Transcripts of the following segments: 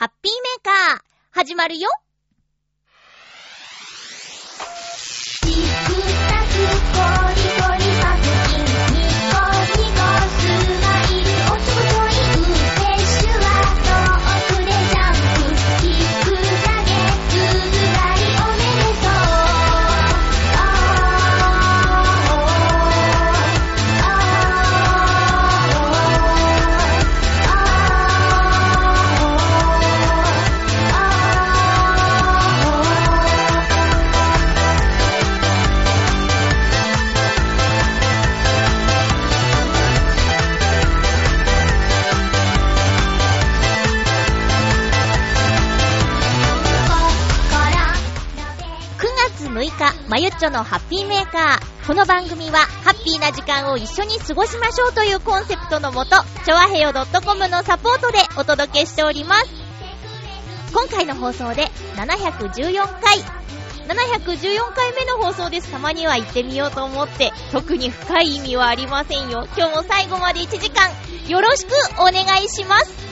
ハッピーメーカー、始まるよ。まゆっちょのハッピーメーカー。この番組は、ハッピーな時間を一緒に過ごしましょうというコンセプトのもと、ちょわへよ .com のサポートでお届けしております。今回の放送で714回。714回目の放送です。たまには行ってみようと思って、特に深い意味はありませんよ。今日も最後まで1時間、よろしくお願いします。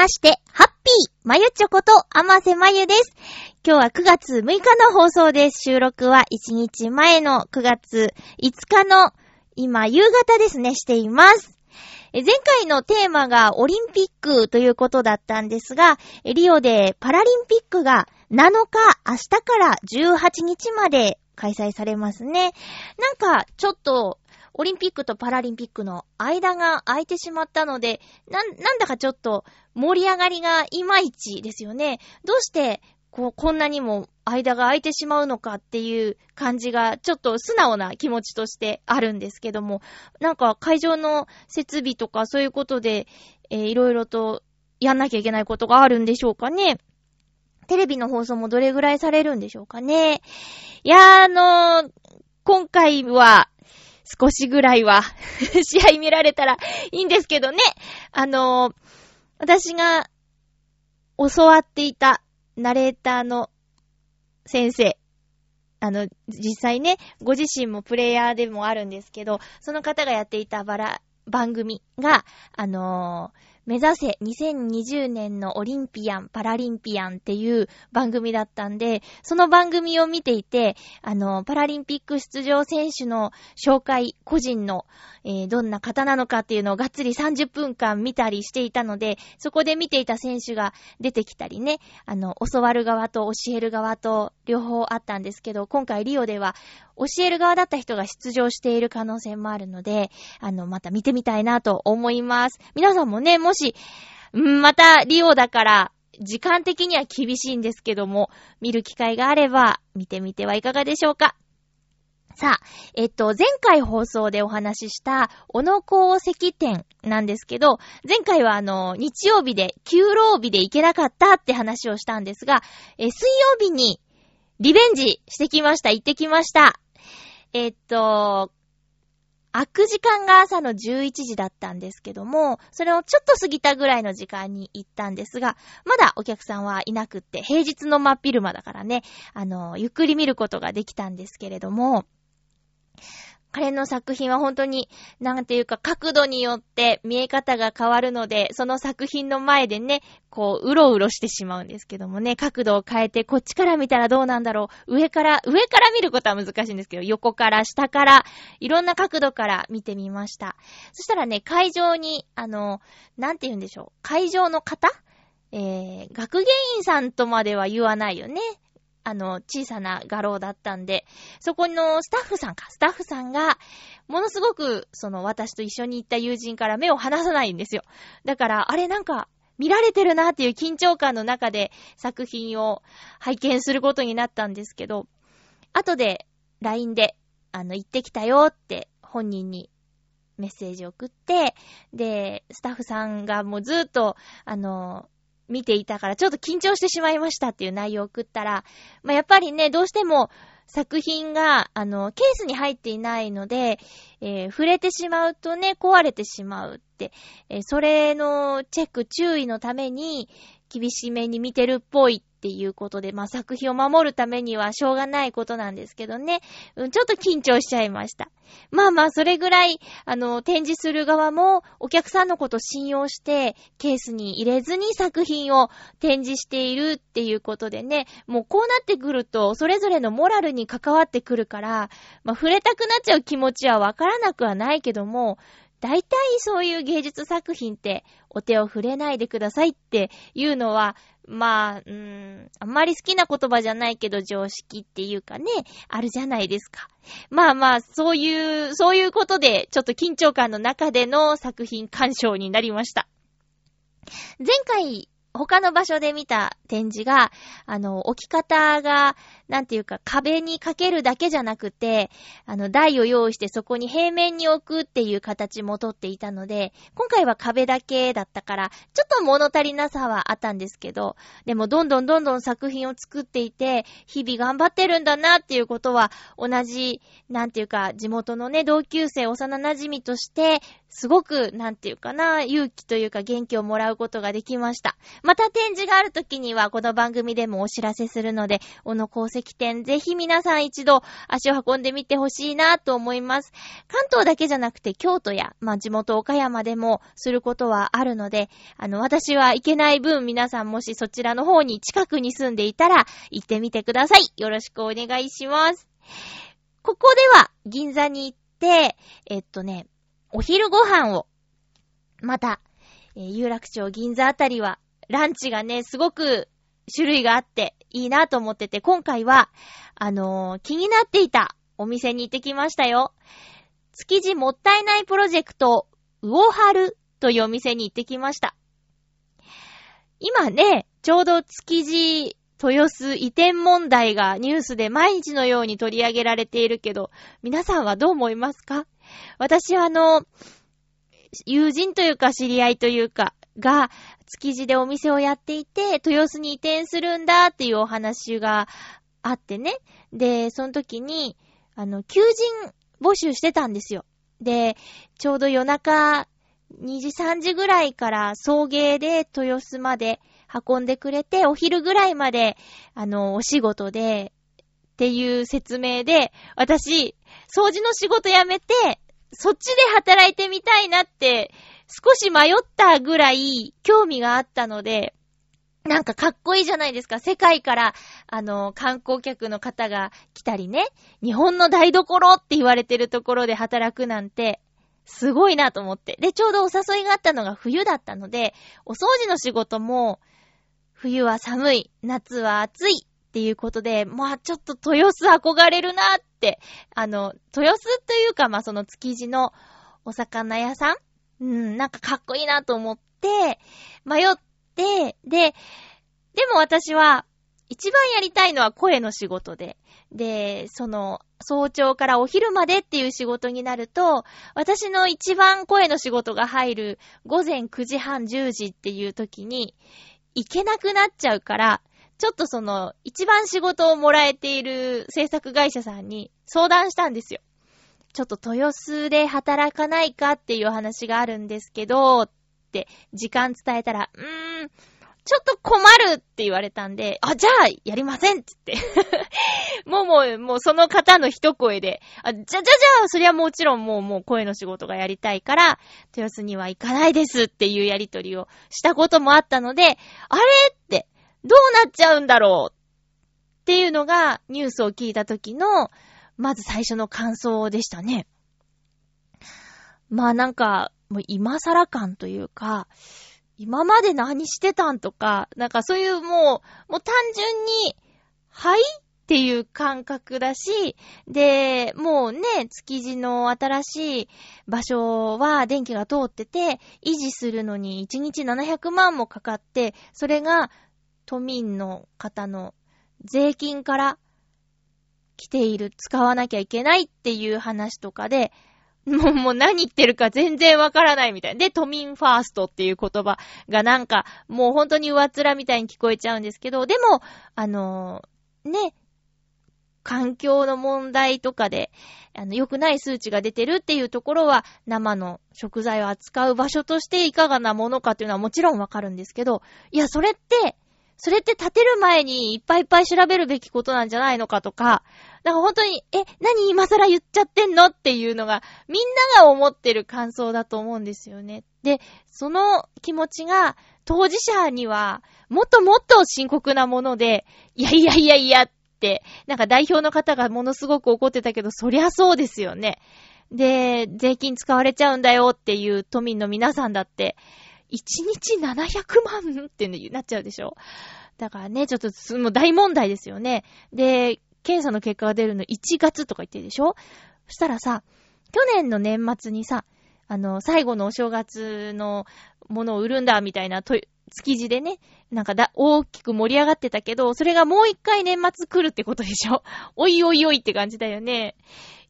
まして、ハッピーまゆちょこと、あませまゆです。今日は9月6日の放送です。収録は1日前の9月5日の今夕方ですね、しています。前回のテーマがオリンピックということだったんですが、リオでパラリンピックが7日、明日から18日まで開催されますね。なんか、ちょっと、オリンピックとパラリンピックの間が空いてしまったので、な、なんだかちょっと盛り上がりがいまいちですよね。どうして、こう、こんなにも間が空いてしまうのかっていう感じが、ちょっと素直な気持ちとしてあるんですけども、なんか会場の設備とかそういうことで、えーいろいろとやんなきゃいけないことがあるんでしょうかね。テレビの放送もどれぐらいされるんでしょうかね。いやー、あのー今回は、少しぐらいは、試合見られたらいいんですけどね。あのー私が教わっていたナレーターの先生。あの、実際ね、ご自身もプレイヤーでもあるんですけど、その方がやっていたバラ、番組が、あのー目指せ2020年のオリンピアン、パラリンピアンっていう番組だったんで、その番組を見ていて、あの、パラリンピック出場選手の紹介、個人の、えーどんな方なのかっていうのをがっつり30分間見たりしていたので、そこで見ていた選手が出てきたりね、あの、教わる側と教える側と両方あったんですけど、今回リオでは教える側だった人が出場している可能性もあるので、あの、また見てみたいなと思います。皆さんもね、もし、んまたリオだから、時間的には厳しいんですけども、見る機会があれば、見てみてはいかがでしょうか。さあ、えっと、前回放送でお話しした、小野功石店なんですけど、前回はあの、日曜日で、休労日で行けなかったって話をしたんですが、え、水曜日に、リベンジしてきました。行ってきました。えっと、開く時間が朝の11時だったんですけども、それをちょっと過ぎたぐらいの時間に行ったんですが、まだお客さんはいなくって、平日の真っ昼間だからね、あの、ゆっくり見ることができたんですけれども、彼の作品は本当に、なんていうか角度によって見え方が変わるので、その作品の前でね、こう、うろうろしてしまうんですけどもね、角度を変えて、こっちから見たらどうなんだろう。上から、上から見ることは難しいんですけど、横から、下から、いろんな角度から見てみました。そしたらね、会場に、あの、なんて言うんでしょう。会場の方？えー、学芸員さんとまでは言わないよね。あの、小さな画廊だったんで、そこのスタッフさんか、スタッフさんが、ものすごく、その、私と一緒に行った友人から目を離さないんですよ。だから、あれなんか、見られてるなっていう緊張感の中で作品を拝見することになったんですけど、後で LINE で、あの、行ってきたよって本人にメッセージを送って、で、スタッフさんがもうずっと、あの、見ていたからちょっと緊張してしまいましたっていう内容を送ったら、まあ、やっぱりね、どうしても作品が、あの、ケースに入っていないので、えー、触れてしまうとね、壊れてしまうって、えー、それのチェック、注意のために、厳しめに見てるっぽいっていうことで、まあ、作品を守るためにはしょうがないことなんですけどね。うん、ちょっと緊張しちゃいました。まあまあ、それぐらい、あの、展示する側もお客さんのこと信用して、ケースに入れずに作品を展示しているっていうことでね、もうこうなってくると、それぞれのモラルに関わってくるから、まあ、触れたくなっちゃう気持ちはわからなくはないけども、大体そういう芸術作品ってお手を触れないでくださいっていうのは、まあ、うーん、あんまり好きな言葉じゃないけど常識っていうかね、あるじゃないですか。まあまあ、そういう、そういうことで、ちょっと緊張感の中での作品鑑賞になりました。前回他の場所で見た展示が、あの、置き方が、なんていうか、壁にかけるだけじゃなくて、あの、台を用意してそこに平面に置くっていう形もとっていたので、今回は壁だけだったから、ちょっと物足りなさはあったんですけど、でもどんどんどんどん作品を作っていて、日々頑張ってるんだなっていうことは、同じ、なんていうか、地元のね、同級生、幼馴染として、すごく、なんていうかな、勇気というか元気をもらうことができました。また展示がある時には、この番組でもお知らせするので、小野功石展、ぜひ皆さん一度足を運んでみてほしいなと思います。関東だけじゃなくて、京都や、まあ、地元岡山でもすることはあるので、あの、私は行けない分、皆さんもしそちらの方に近くに住んでいたら、行ってみてください。よろしくお願いします。ここでは、銀座に行って、えっとね、お昼ご飯を、また、えー、有楽町銀座あたりは、ランチがね、すごく種類があっていいなと思ってて、今回は、あのー、気になっていたお店に行ってきましたよ。築地もったいないプロジェクト、ウオハルというお店に行ってきました。今ね、ちょうど築地豊洲移転問題がニュースで毎日のように取り上げられているけど、皆さんはどう思いますか？私はあの、友人というか知り合いというか、が、築地でお店をやっていて、豊洲に移転するんだっていうお話があってね。で、その時に、あの、求人募集してたんですよ。で、ちょうど夜中2時3時ぐらいから送迎で豊洲まで運んでくれて、お昼ぐらいまで、あの、お仕事で、っていう説明で、私、掃除の仕事辞めて、そっちで働いてみたいなって、少し迷ったぐらい興味があったので、なんかかっこいいじゃないですか。世界から、あの、観光客の方が来たりね、日本の台所って言われてるところで働くなんて、すごいなと思って。で、ちょうどお誘いがあったのが冬だったので、お掃除の仕事も、冬は寒い、夏は暑いっていうことで、まあちょっと豊洲憧れるなって、あの、豊洲というか、まあその築地のお魚屋さん？うん、なんかかっこいいなと思って、迷って、で、でも私は、一番やりたいのは声の仕事で、で、その、早朝からお昼までっていう仕事になると、私の一番声の仕事が入る午前9時半10時っていう時に、行けなくなっちゃうから、ちょっとその、一番仕事をもらえている制作会社さんに相談したんですよ。ちょっと豊洲で働かないかっていう話があるんですけど、って時間伝えたら、うーん、ちょっと困るって言われたんで、あ、じゃあ、やりませんっつって もうもう、もうその方の一声で、あ、じゃ、じゃ、じゃあ、そりゃもちろんもう、もう声の仕事がやりたいから、豊洲には行かないですっていうやりとりをしたこともあったので、あれって、どうなっちゃうんだろうっていうのが、ニュースを聞いた時の、まず最初の感想でしたね。まあなんか、もう今更感というか、今まで何してたんとか、なんかそういうもう、もう単純に、はいっていう感覚だし、で、もうね、築地の新しい場所は電気が通ってて、維持するのに1日700万もかかって、それが都民の方の税金から来ている、使わなきゃいけないっていう話とかで、もう、もう何言ってるか全然わからないみたい。で、都民ファーストっていう言葉がなんか、もう本当に上っ面みたいに聞こえちゃうんですけど、でも、あのー、ね、環境の問題とかで、あの、良くない数値が出てるっていうところは、生の食材を扱う場所としていかがなものかっていうのはもちろんわかるんですけど、いや、それって、それって立てる前にいっぱいいっぱい調べるべきことなんじゃないのかとか、なんか本当に、え、何今更言っちゃってんの？っていうのが、みんなが思ってる感想だと思うんですよね。で、その気持ちが、当事者には、もっともっと深刻なもので、いやいやいやいやって、なんか代表の方がものすごく怒ってたけど、そりゃそうですよね。で、税金使われちゃうんだよっていう都民の皆さんだって、日700万ってなっちゃうでしょ？だからね、ちょっと、もう大問題ですよね。で、検査の結果が出るの1月とか言ってるでしょ？そしたらさ、去年の年末にさ、あの、最後のお正月のものを売るんだ、みたいな、と、築地でね、なんかだ、大きく盛り上がってたけど、それがもう一回年末来るってことでしょ？おいおいおいって感じだよね。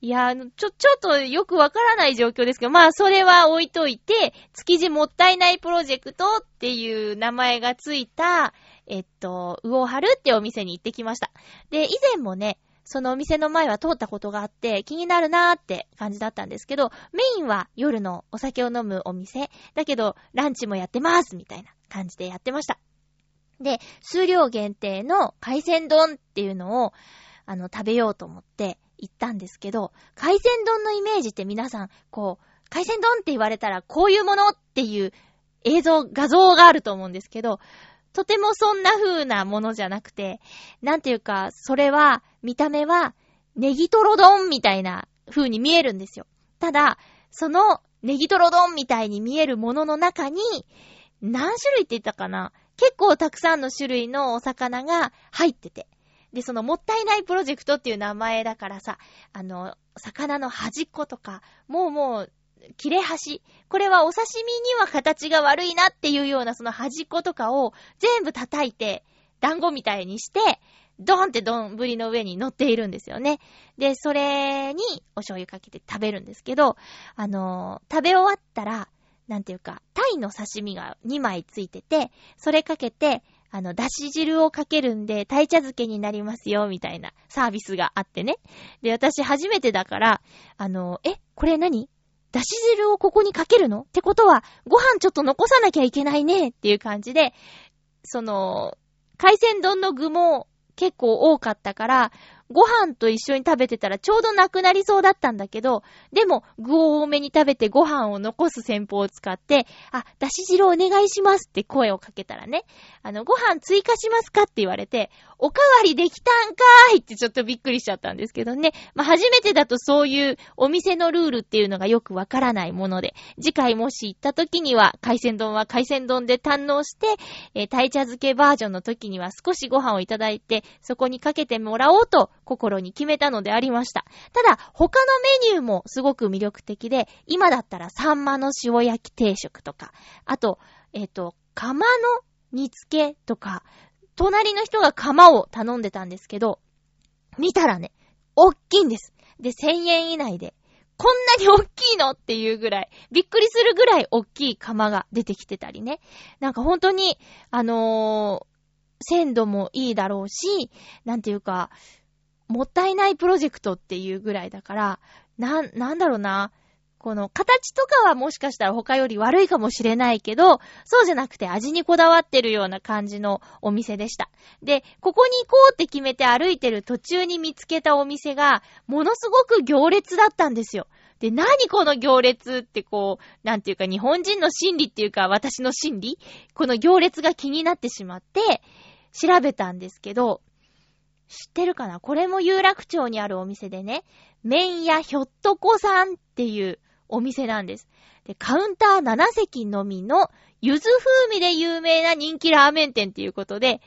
いや、あのちょ、ちょっとよくわからない状況ですけど、まあ、それは置いといて、築地もったいないプロジェクトっていう名前がついた、えっと、魚春ってお店に行ってきました。で、以前もね、そのお店の前は通ったことがあって、気になるなーって感じだったんですけど、メインは夜のお酒を飲むお店、だけど、ランチもやってますみたいな感じでやってました。で、数量限定の海鮮丼っていうのを、あの、食べようと思って、行ったんですけど、海鮮丼のイメージって皆さん、こう、海鮮丼って言われたらこういうものっていう映像、画像があると思うんですけど、とてもそんな風なものじゃなくて、なんていうか、それは、見た目は、ネギトロ丼みたいな風に見えるんですよ。ただ、そのネギトロ丼みたいに見えるものの中に、何種類って言ったかな？結構たくさんの種類のお魚が入ってて。で、そのもったいないプロジェクトっていう名前だからさ、あの、魚の端っことか、もうもう、切れ端。これはお刺身には形が悪いなっていうようなその端っことかを全部叩いて、団子みたいにして、ドーンって丼の上に乗っているんですよね。で、それにお醤油かけて食べるんですけど、あのー、食べ終わったら、なんていうか、タイの刺身が2枚ついてて、それかけて、あの、だし汁をかけるんで、鯛茶漬けになりますよ、みたいなサービスがあってね。で、私初めてだから、あの、え、これ何？だし汁をここにかけるの？ってことは、ご飯ちょっと残さなきゃいけないね、っていう感じで、その、海鮮丼の具も結構多かったから、ご飯と一緒に食べてたらちょうどなくなりそうだったんだけど、でも具を多めに食べてご飯を残す戦法を使って、あ、だし汁お願いしますって声をかけたらね、あの、ご飯追加しますか？って言われて、おかわりできたんかーいってちょっとびっくりしちゃったんですけどね。まあ、初めてだとそういうお店のルールっていうのがよくわからないもので、次回もし行った時には海鮮丼は海鮮丼で堪能して、えー、鯛茶漬けバージョンの時には少しご飯をいただいて、そこにかけてもらおうと心に決めたのでありました。ただ、他のメニューもすごく魅力的で、今だったらサンマの塩焼き定食とか、あと、えっ、ー、と、釜の煮付けとか、隣の人が釜を頼んでたんですけど、見たらね、おっきいんです。で、1000円以内で、こんなにおっきいのっていうぐらい、びっくりするぐらいおっきい釜が出てきてたりね。なんか本当に、あのー、鮮度もいいだろうし、なんていうか、もったいないプロジェクトっていうぐらいだから、な、なんだろうな。この形とかはもしかしたら他より悪いかもしれないけど、そうじゃなくて味にこだわってるような感じのお店でした。で、ここに行こうって決めて歩いてる途中に見つけたお店が、ものすごく行列だったんですよ。で、何この行列ってこう、なんていうか日本人の心理っていうか私の心理？この行列が気になってしまって、調べたんですけど、知ってるかな？これも有楽町にあるお店でね、麺屋ひょっとこさんっていうお店なんです。で、カウンター7席のみの、ゆず風味で有名な人気ラーメン店っていうことで、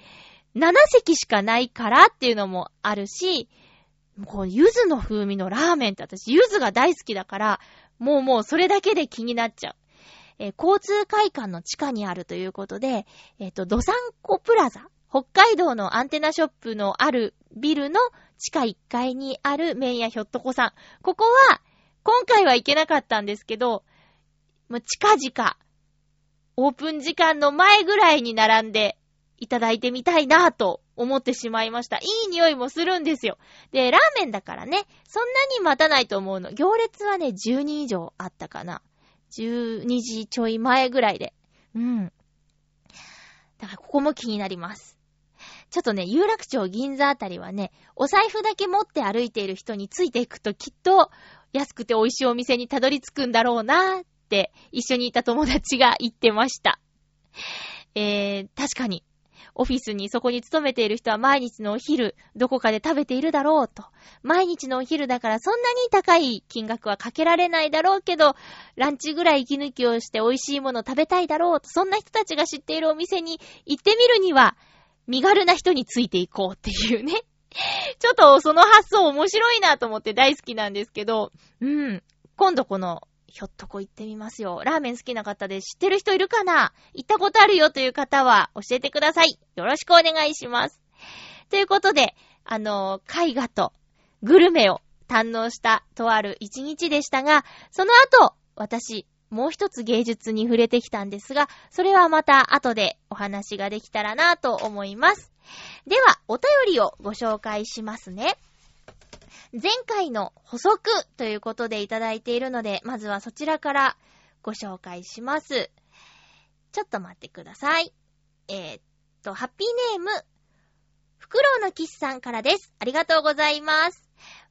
7席しかないからっていうのもあるし、こう、ゆずの風味のラーメンって私、ゆずが大好きだから、もうもうそれだけで気になっちゃう。えー、交通会館の地下にあるということで、えっ、ー、と、ドサンコプラザ、北海道のアンテナショップのあるビルの地下1階にある麺屋ひょっとこさん。ここは、今回は行けなかったんですけど、もう近々、オープン時間の前ぐらいに並んでいただいてみたいなと思ってしまいました。いい匂いもするんですよ。で、ラーメンだからね、そんなに待たないと思うの。行列はね、10人以上あったかな。12時ちょい前ぐらいで。うん。だからここも気になります。ちょっとね、有楽町銀座あたりはね、お財布だけ持って歩いている人についていくときっと安くて美味しいお店にたどり着くんだろうなーって一緒にいた友達が言ってました。えー、確かに。オフィスにそこに勤めている人は毎日のお昼、どこかで食べているだろうと。毎日のお昼だからそんなに高い金額はかけられないだろうけど、ランチぐらい息抜きをして美味しいもの食べたいだろうと。そんな人たちが知っているお店に行ってみるには、身軽な人についていこうっていうね。ちょっとその発想面白いなと思って大好きなんですけど、うん。今度この、ひょっとこ行ってみますよ。ラーメン好きな方で知ってる人いるかな？行ったことあるよという方は教えてください。よろしくお願いします。ということで、あの絵画とグルメを堪能したとある一日でしたが、その後、私、もう一つ芸術に触れてきたんですが、それはまた後でお話ができたらなと思います。では、お便りをご紹介しますね。前回の補足ということでいただいているので、まずはそちらからご紹介します。ちょっと待ってください。えー、っと、ハッピーネーム、フクロウのキスさんからです。ありがとうございます。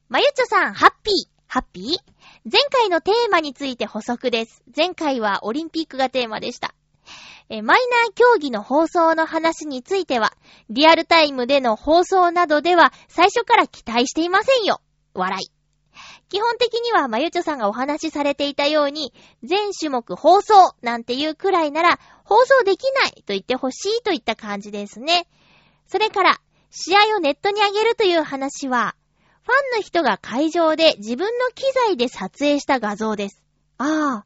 まゆちょさん、ハッピー。ハッピー？前回のテーマについて補足です。前回はオリンピックがテーマでした。えマイナー競技の放送の話については、リアルタイムでの放送などでは最初から期待していませんよ。笑い。基本的にはまゆちょさんがお話しされていたように、全種目放送なんていうくらいなら、放送できないと言ってほしいといった感じですね。それから、試合をネットに上げるという話は、ファンの人が会場で自分の機材で撮影した画像です。ああ、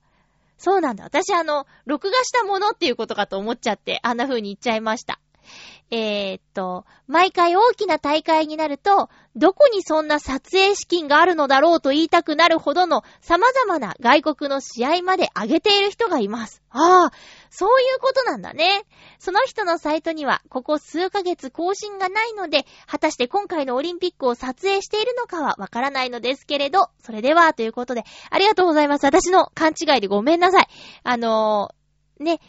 そうなんだ。私あの、録画したものっていうことかと思っちゃって、あんな風に言っちゃいました。えー、っと、毎回大きな大会になると、どこにそんな撮影資金があるのだろうと言いたくなるほどの様々な外国の試合まで上げている人がいます。ああ、そういうことなんだね。その人のサイトには、ここ数ヶ月更新がないので、果たして今回のオリンピックを撮影しているのかはわからないのですけれど、それでは、ということで、ありがとうございます。私の勘違いでごめんなさい。あのー、ね、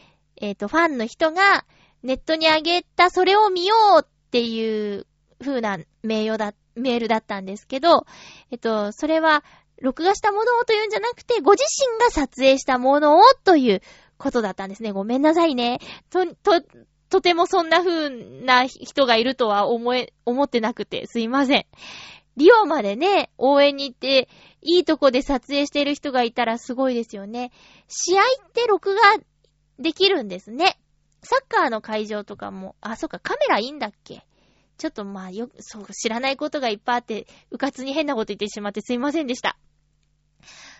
えっ、ー、と、ファンの人が、ネットに上げたそれを見ようっていう風な名誉だ、メールだったんですけど、えっと、それは、録画したものをというんじゃなくて、ご自身が撮影したものをということだったんですね。ごめんなさいね。と、と、とてもそんな風な人がいるとは思え、思ってなくて、すいません。リオまでね、応援に行って、いいとこで撮影してる人がいたらすごいですよね。試合って録画できるんですね。サッカーの会場とかも、あ、そっか、カメラいいんだっけ？ちょっとまあ、よ、そう、知らないことがいっぱいあって、うかつに変なこと言ってしまってすいませんでした。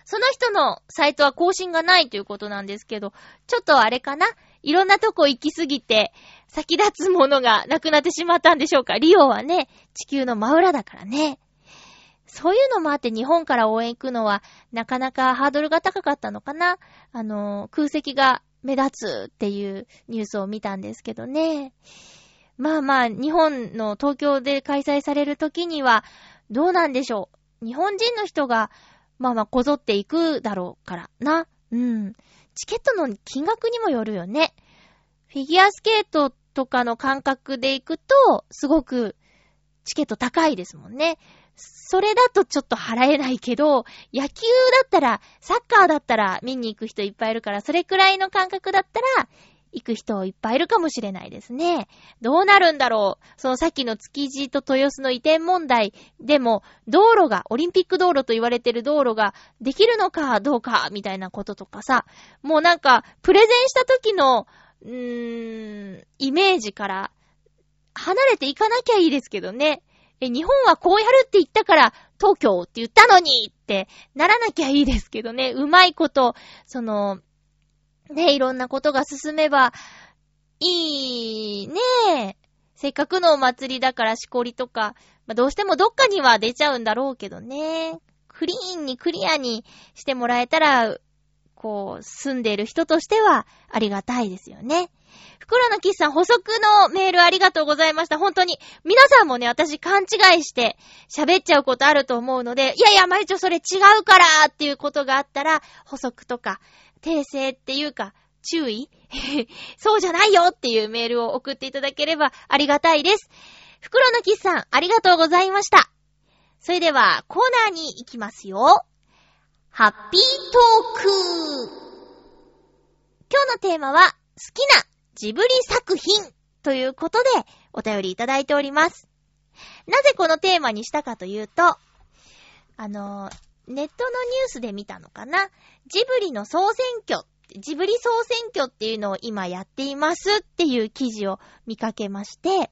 その人のサイトは更新がないということなんですけど、ちょっとあれかな？いろんなとこ行きすぎて、先立つものがなくなってしまったんでしょうか？リオはね、地球の真裏だからね。そういうのもあって日本から応援行くのは、なかなかハードルが高かったのかな？あの、空席が目立つっていうニュースを見たんですけどね。まあまあ、日本の東京で開催される時には、どうなんでしょう？日本人の人がまあまあこぞっていくだろうからな。うん。チケットの金額にもよるよね。フィギュアスケートとかの感覚で行くと、すごくチケット高いですもんね。それだとちょっと払えないけど、野球だったら、サッカーだったら見に行く人いっぱいいるから、それくらいの感覚だったら、行く人いっぱいいるかもしれないですね。どうなるんだろうそのさっきの築地と豊洲の移転問題でも、道路が、オリンピック道路と言われてる道路ができるのかどうか、みたいなこととかさ、もうなんか、プレゼンした時の、うーん、イメージから離れていかなきゃいいですけどね。え、日本はこうやるって言ったから、東京って言ったのにってならなきゃいいですけどね。うまいこと、その、ね、いろんなことが進めば、いいねせっかくのお祭りだからしこりとか、まあ、どうしてもどっかには出ちゃうんだろうけどね。クリーンにクリアにしてもらえたら、こう、住んでいる人としてはありがたいですよね。袋のキスさん補足のメールありがとうございました。本当に。皆さんもね、私勘違いして喋っちゃうことあると思うので、いやいや、まいちょそれ違うからっていうことがあったら、補足とか、訂正っていうか、注意？そうじゃないよっていうメールを送っていただければありがたいです。袋のキスさん、ありがとうございました。それでは、コーナーに行きますよ。ハッピートーク今日のテーマは、好きなジブリ作品ということで、お便りいただいております。なぜこのテーマにしたかというと、あの、ネットのニュースで見たのかな？ジブリの総選挙、ジブリ総選挙っていうのを今やっていますっていう記事を見かけまして、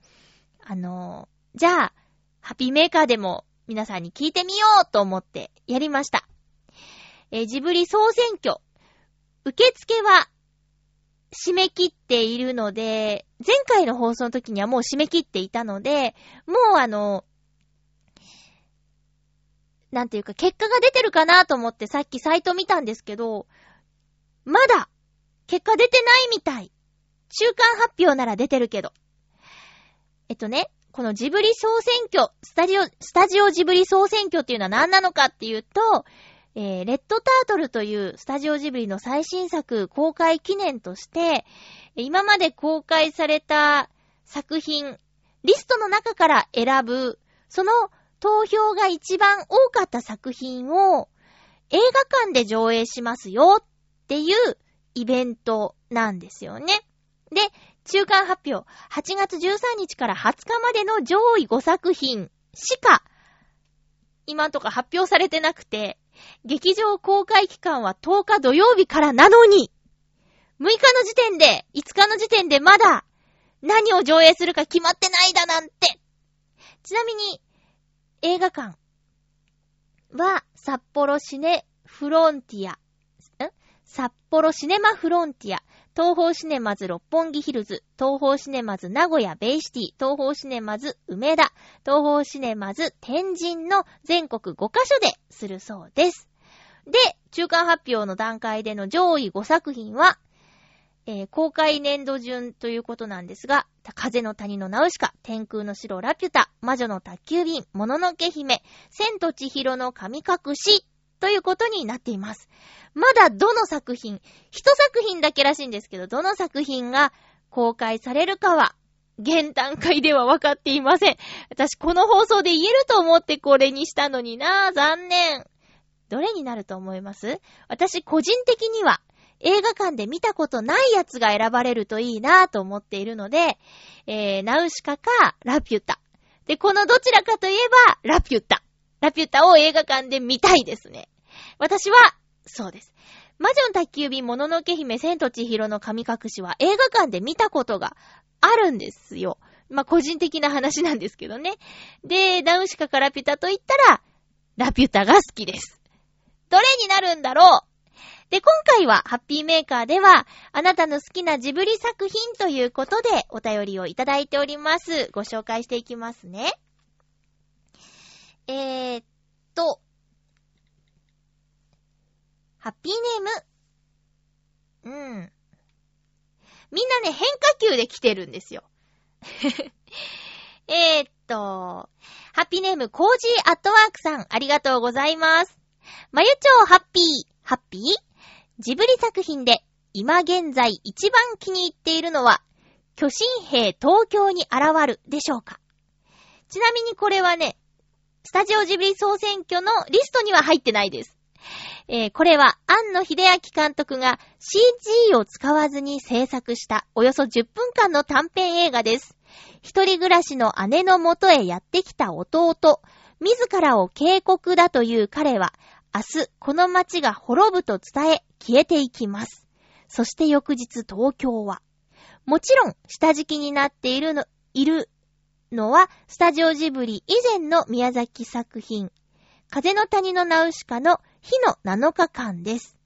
あの、じゃあ、ハッピーメーカーでも皆さんに聞いてみようと思ってやりました。え、ジブリ総選挙、受付は締め切っているので、前回の放送の時にはもう締め切っていたので、もうあの、なんていうか、結果が出てるかなと思ってさっきサイト見たんですけど、まだ、結果出てないみたい。中間発表なら出てるけど。えっとね、このジブリ総選挙、スタジオ、スタジオジブリ総選挙っていうのは何なのかっていうと、えー、レッドタートルというスタジオジブリの最新作公開記念として、今まで公開された作品、リストの中から選ぶ、その投票が一番多かった作品を映画館で上映しますよっていうイベントなんですよね。で、中間発表、8月13日から20日までの上位5作品しか、今んとか発表されてなくて、劇場公開期間は10日土曜日からなのに、6日の時点で、5日の時点でまだ何を上映するか決まってないだなんて。ちなみに、映画館。は、札幌シネフロンティア、ん？札幌シネマフロンティア、東方シネマズ六本木ヒルズ、東方シネマズ名古屋ベイシティ、東方シネマズ梅田、東方シネマズ天神の全国5カ所でするそうです。で、中間発表の段階での上位5作品は、えー、公開年度順ということなんですが、風の谷のナウシカ、天空の城ラピュタ、魔女の宅急便、もののけ姫、千と千尋の神隠し、ということになっています。まだどの作品、一作品だけらしいんですけど、どの作品が公開されるかは、現段階では分かっていません。私この放送で言えると思ってこれにしたのになぁ、残念。どれになると思います？私個人的には、映画館で見たことないやつが選ばれるといいなぁと思っているので、えー、ナウシカか、ラピュタ。で、このどちらかといえば、ラピュタ。ラピュタを映画館で見たいですね。私は、そうです。魔女の宅急便、もののけ姫、千と千尋の神隠しは映画館で見たことがあるんですよ。まあ、個人的な話なんですけどね。で、ナウシカかラピュタと言ったら、ラピュタが好きです。どれになるんだろう？で、今回はハッピーメーカーでは、あなたの好きなジブリ作品ということでお便りをいただいております。ご紹介していきますね。えー、っと、ハッピーネーム。うん。みんなね、変化球で来てるんですよ。えーっと、ハッピーネーム、コージーアットワークさん、ありがとうございます。まゆっちょハッピー、ハッピー？ジブリ作品で今現在一番気に入っているのは、巨神兵東京に現るでしょうかちなみにこれはね、スタジオジブリ総選挙のリストには入ってないです。えー、これは、庵野秀明監督が CG を使わずに制作したおよそ10分間の短編映画です。一人暮らしの姉の元へやってきた弟、自らを警告だという彼は、明日この街が滅ぶと伝え消えていきます。そして翌日東京は、もちろん下敷きになっているの、いるのは、スタジオジブリ以前の宮崎作品、風の谷のナウシカの火の7日間です。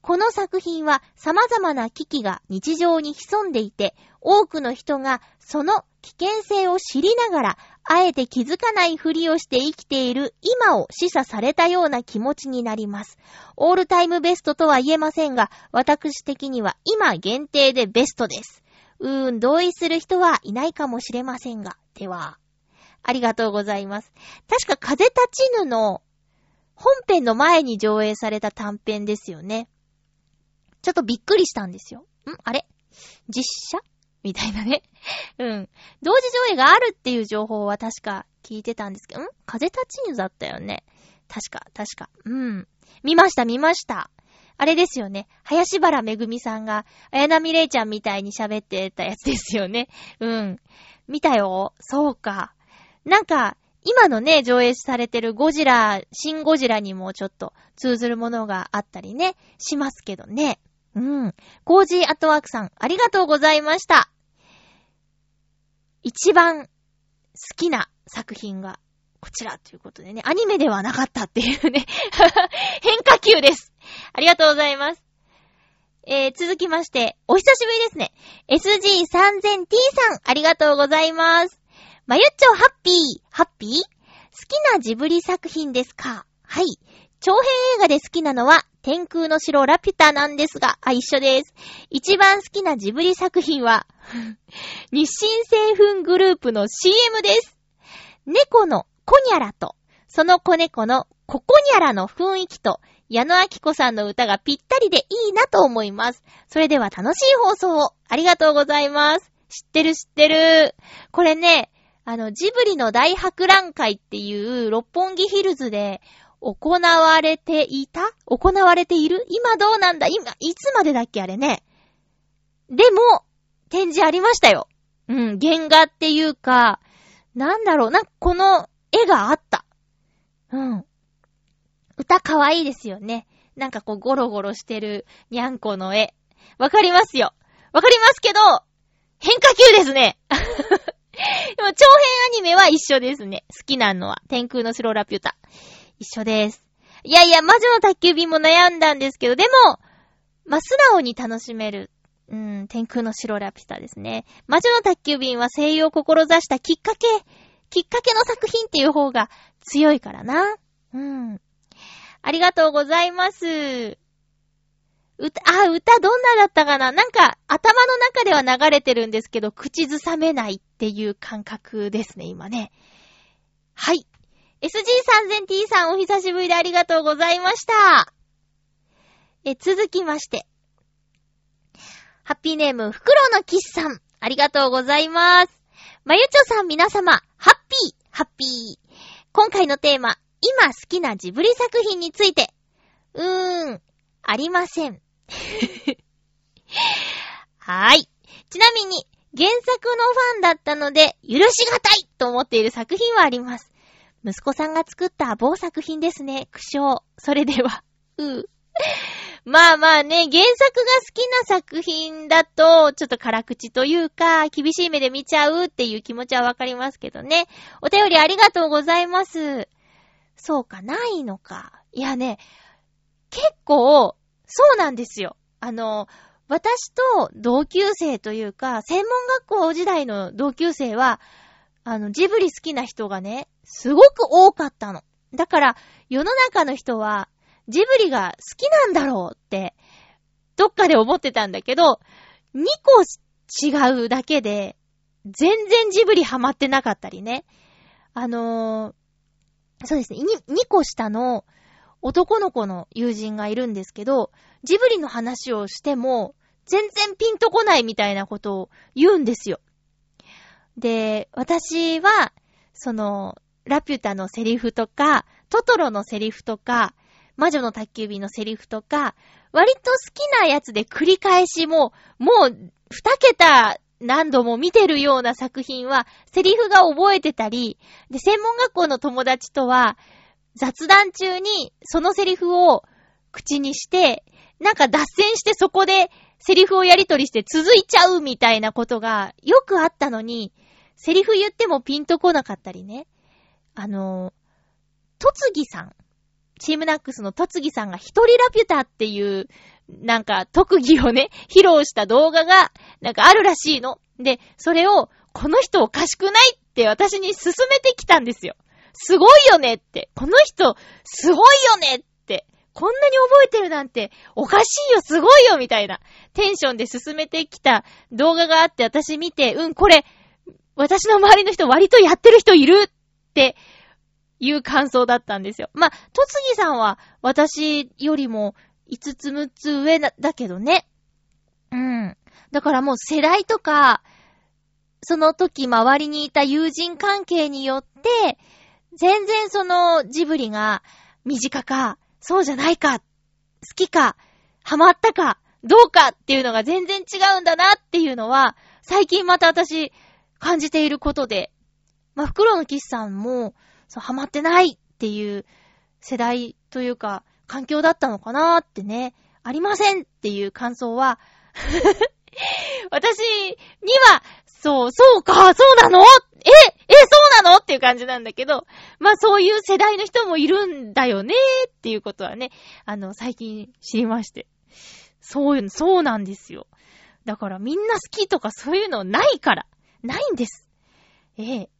この作品は様々な危機が日常に潜んでいて、多くの人がその危険性を知りながら、あえて気づかないふりをして生きている今を示唆されたような気持ちになります。オールタイムベストとは言えませんが、私的には今限定でベストです。うーん、同意する人はいないかもしれませんが。では、ありがとうございます。確か風立ちぬの本編の前に上映された短編ですよね。ちょっとびっくりしたんですよ。ん？あれ？実写？みたいなね。うん。同時上映があるっていう情報は確か聞いてたんですけど、ん？風立ちぬだったよね。確か、確か。うん。見ました、見ました。あれですよね。林原めぐみさんが、綾波レイちゃんみたいに喋ってたやつですよね。うん。見たよ。そうか。なんか、今のね、上映されてるゴジラ、シンゴジラにもちょっと通ずるものがあったりね、しますけどね。うん。コージーアットワークさん、ありがとうございました。一番好きな作品がこちらということでね、アニメではなかったっていうね 変化球です。ありがとうございます。えー、続きまして、お久しぶりですね。SG3000T さん、ありがとうございます。まゆっちょハッピー、ハッピー？好きなジブリ作品ですか？はい。長編映画で好きなのは、天空の城ラピュタなんですが、あ、一緒です。一番好きなジブリ作品は 日清製粉グループの CM です。猫のコニャラと、その子猫のココニャラの雰囲気と、矢野明子さんの歌がぴったりでいいなと思います。それでは楽しい放送をありがとうございます。知ってる知ってる。これね、あの、ジブリの大博覧会っていう六本木ヒルズで行われていた？行われている？今どうなんだ？今、いつまでだっけあれね。でも、展示ありましたよ。うん、原画っていうか、なんだろう、なこの絵があった。うん。歌かわいいですよね。なんかこうゴロゴロしてるにゃんこの絵。わかりますよ。わかりますけど、変化球ですね。でも長編アニメは一緒ですね。好きなのは。天空の城ラピュータ。一緒です。いやいや、魔女の宅急便も悩んだんですけど、でも、まあ、素直に楽しめる。うん、天空の城ラピュタですね。魔女の宅急便は声優を志したきっかけ、きっかけの作品っていう方が強いからな。うん。ありがとうございます。歌、あ、歌どんなだったかな？なんか、頭の中では流れてるんですけど、口ずさめないっていう感覚ですね、今ね。はい。SG3000T さんお久しぶりでありがとうございました。え、続きまして。ハッピーネーム、フクロウのキスさん。ありがとうございます。まゆちょさん皆様、ハッピー、ハッピー。今回のテーマ、今好きなジブリ作品について。うーん、ありません。はい。ちなみに、原作のファンだったので、許しがたいと思っている作品はあります。息子さんが作った某作品ですね。苦笑。それでは、うー。まあまあね、原作が好きな作品だと、ちょっと辛口というか、厳しい目で見ちゃうっていう気持ちはわかりますけどね。お便りありがとうございます。そうか、ないのか。いやね、結構、そうなんですよ。あの、私と同級生というか、専門学校時代の同級生は、あの、ジブリ好きな人がね、すごく多かったの。だから、世の中の人は、ジブリが好きなんだろうって、どっかで思ってたんだけど、2個違うだけで、全然ジブリハマってなかったりね。あのー、そうですね、2, 2個下の男の子の友人がいるんですけど、ジブリの話をしても、全然ピンとこないみたいなことを言うんですよ。で、私は、その、ラピュタのセリフとか、トトロのセリフとか、魔女の宅急便のセリフとか、割と好きなやつで繰り返しも、もう、二桁何度も見てるような作品は、セリフが覚えてたり、で、専門学校の友達とは、雑談中にそのセリフを口にして、なんか脱線してそこでセリフをやり取りして続いちゃうみたいなことがよくあったのに、セリフ言ってもピンとこなかったりね。あの、とつぎさん。チームナックスのとつぎさんが一人ラピュタっていう、なんか特技をね、披露した動画が、なんかあるらしいの。で、それを、この人おかしくないって私に勧めてきたんですよ。すごいよねって。この人、すごいよねって。こんなに覚えてるなんて、おかしいよ、すごいよみたいな、テンションで進めてきた動画があって私見て、うん、これ、私の周りの人割とやってる人いるっていう感想だったんですよ。まあ、とつぎさんは私よりも5つ6つ上だけどね。うん。だからもう世代とか、その時周りにいた友人関係によって、全然そのジブリが短か、そうじゃないか、好きか、ハマったか、どうかっていうのが全然違うんだなっていうのは、最近また私感じていることで、まあ、袋のキスさんも、そう、ハマってないっていう世代というか、環境だったのかなーってね、ありませんっていう感想は 私には、そう、そうか、そうなの？え、え、そうなの？っていう感じなんだけど、まあそういう世代の人もいるんだよねーっていうことはね、あの、最近知りまして。そういう、そうなんですよ。だからみんな好きとかそういうのないから。ないんです。ええ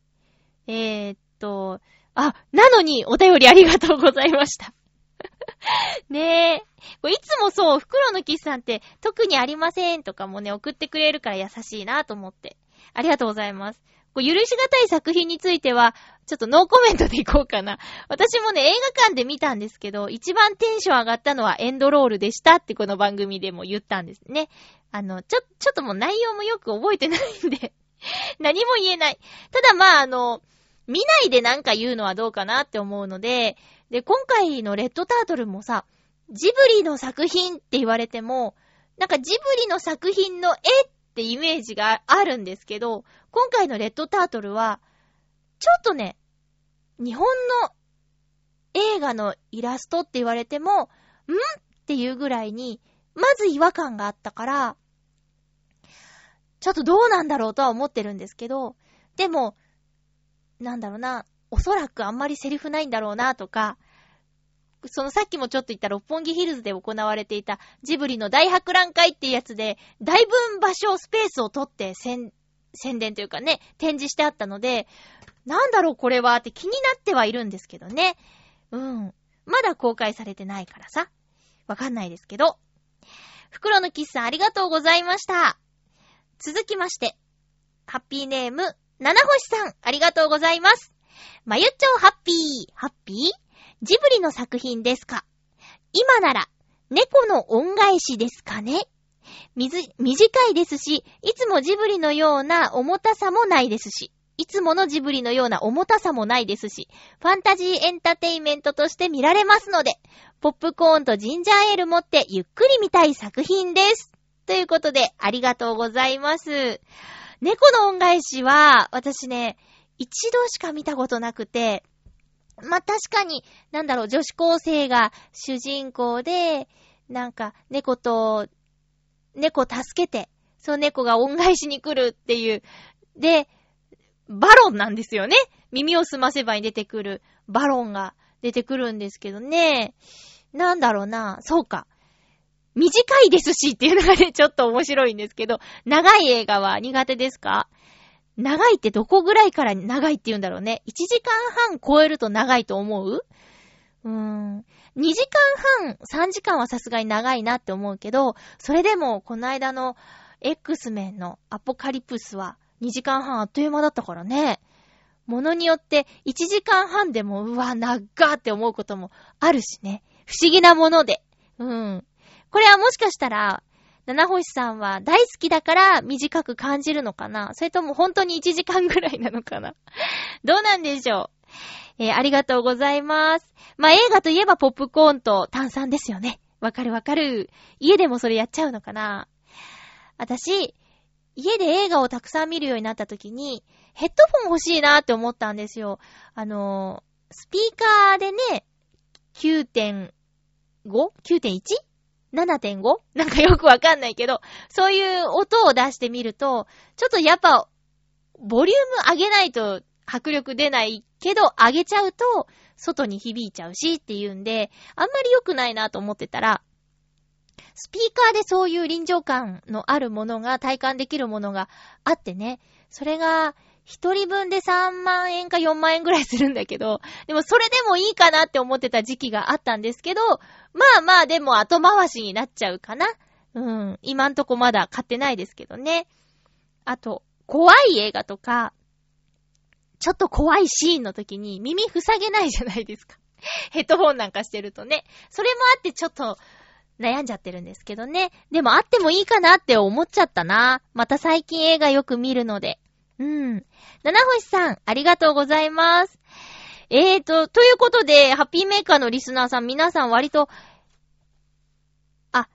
えー、っと、あ、なのにお便りありがとうございました。ねえ。いつもそう、袋のキスさんって特にありませんとかもね、送ってくれるから優しいなと思って。ありがとうございます。こう許しがたい作品については、ちょっとノーコメントでいこうかな。私もね、映画館で見たんですけど、一番テンション上がったのはエンドロールでしたってこの番組でも言ったんですね。あの、ちょ、ちょっともう内容もよく覚えてないんで 何も言えない。ただまあ、あの、見ないでなんか言うのはどうかなって思うので、で、今回のレッドタートルもさ、ジブリの作品って言われても、なんかジブリの作品の絵ってイメージがあるんですけど、今回のレッドタートルは、ちょっとね、日本の映画のイラストって言われても、ん？っていうぐらいに、まず違和感があったから、ちょっとどうなんだろうとは思ってるんですけど、でも、なんだろうな、おそらくあんまりセリフないんだろうなとか、そのさっきもちょっと言った六本木ヒルズで行われていたジブリの大博覧会っていうやつで、だいぶ場所、スペースを取って宣伝というかね、展示してあったので、なんだろうこれはって気になってはいるんですけどね。うん。まだ公開されてないからさ。わかんないですけど。袋のキスさんありがとうございました。続きまして、ハッピーネーム、七星さん、ありがとうございます。まゆっちょハッピー、ハッピー？ジブリの作品ですか？今なら、猫の恩返しですかね？短いですし、いつもジブリのような重たさもないですし、いつものジブリのような重たさもないですし、ファンタジーエンターテイメントとして見られますので、ポップコーンとジンジャーエール持ってゆっくり見たい作品です。ということで、ありがとうございます。猫の恩返しは、私ね、一度しか見たことなくて、まあ、確かに、なんだろう、女子高生が主人公で、なんか、猫と、猫助けて、その猫が恩返しに来るっていう。で、バロンなんですよね。耳を澄ませばに出てくるバロンが出てくるんですけどね。なんだろうな。そうか。短いですしっていうのがね、ちょっと面白いんですけど、長い映画は苦手ですか？長いってどこぐらいから長いって言うんだろうね。1時間半超えると長いと思う？うーん。2時間半、3時間はさすがに長いなって思うけど、それでもこの間の X メンのアポカリプスは2時間半あっという間だったからね。ものによって1時間半でもうわ、長ーって思うこともあるしね。不思議なもので。うん。これはもしかしたら、七星さんは大好きだから短く感じるのかな？それとも本当に1時間ぐらいなのかな？どうなんでしょう？えー、ありがとうございます。まあ、映画といえばポップコーンと炭酸ですよね。わかるわかる。家でもそれやっちゃうのかな？私、家で映画をたくさん見るようになった時に、ヘッドフォン欲しいなって思ったんですよ。あのー、スピーカーでね、9.5?9.1? 7.5? なんかよくわかんないけど、そういう音を出してみると、ちょっとやっぱ、ボリューム上げないと迫力出ないけど、上げちゃうと、外に響いちゃうしっていうんで、あんまり良くないなと思ってたら、スピーカーでそういう臨場感のあるものが、体感できるものがあってね、それが、一人分で3万円か4万円ぐらいするんだけど、でもそれでもいいかなって思ってた時期があったんですけど、まあまあでも後回しになっちゃうかな。うん。今んとこまだ買ってないですけどね。あと、怖い映画とか、ちょっと怖いシーンの時に耳塞げないじゃないですか。ヘッドホンなんかしてるとね。それもあってちょっと悩んじゃってるんですけどね。でもあってもいいかなって思っちゃったな。また最近映画よく見るので。うん。七星さん、ありがとうございます。えーと、ということで、ハッピーメーカーのリスナーさん、皆さん割と、あ、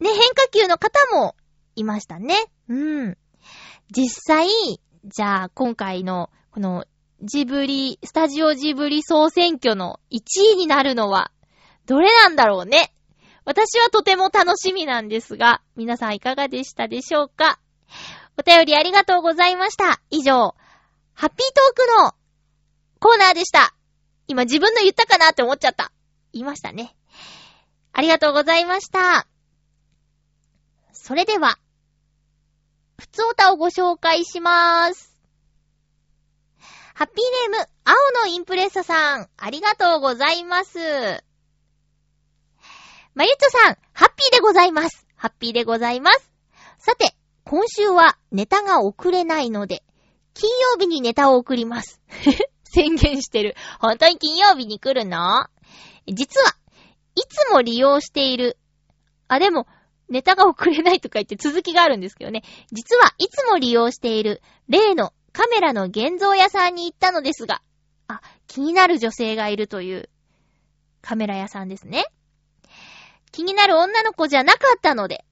ね、変化球の方もいましたね。うん。実際、じゃあ、今回のこの、ジブリ、スタジオジブリ総選挙の1位になるのは、どれなんだろうね。私はとても楽しみなんですが、皆さんいかがでしたでしょうかお便りありがとうございました。以上、ハッピートークのコーナーでした。今自分の言ったかなって思っちゃった。言いましたね。ありがとうございました。それでは、ふつおたをご紹介しまーす。ハッピーネーム、青のインプレッサさん、ありがとうございます。まゆっちょさん、ハッピーでございます。ハッピーでございます。さて、今週はネタが送れないので、金曜日にネタを送ります。宣言してる。本当に金曜日に来るの？実は、いつも利用している。あ、でも、ネタが送れないとか言って続きがあるんですけどね。実はいつも利用している例のカメラの現像屋さんに行ったのですが、あ、気になる女性がいるというカメラ屋さんですね。気になる女の子じゃなかったので、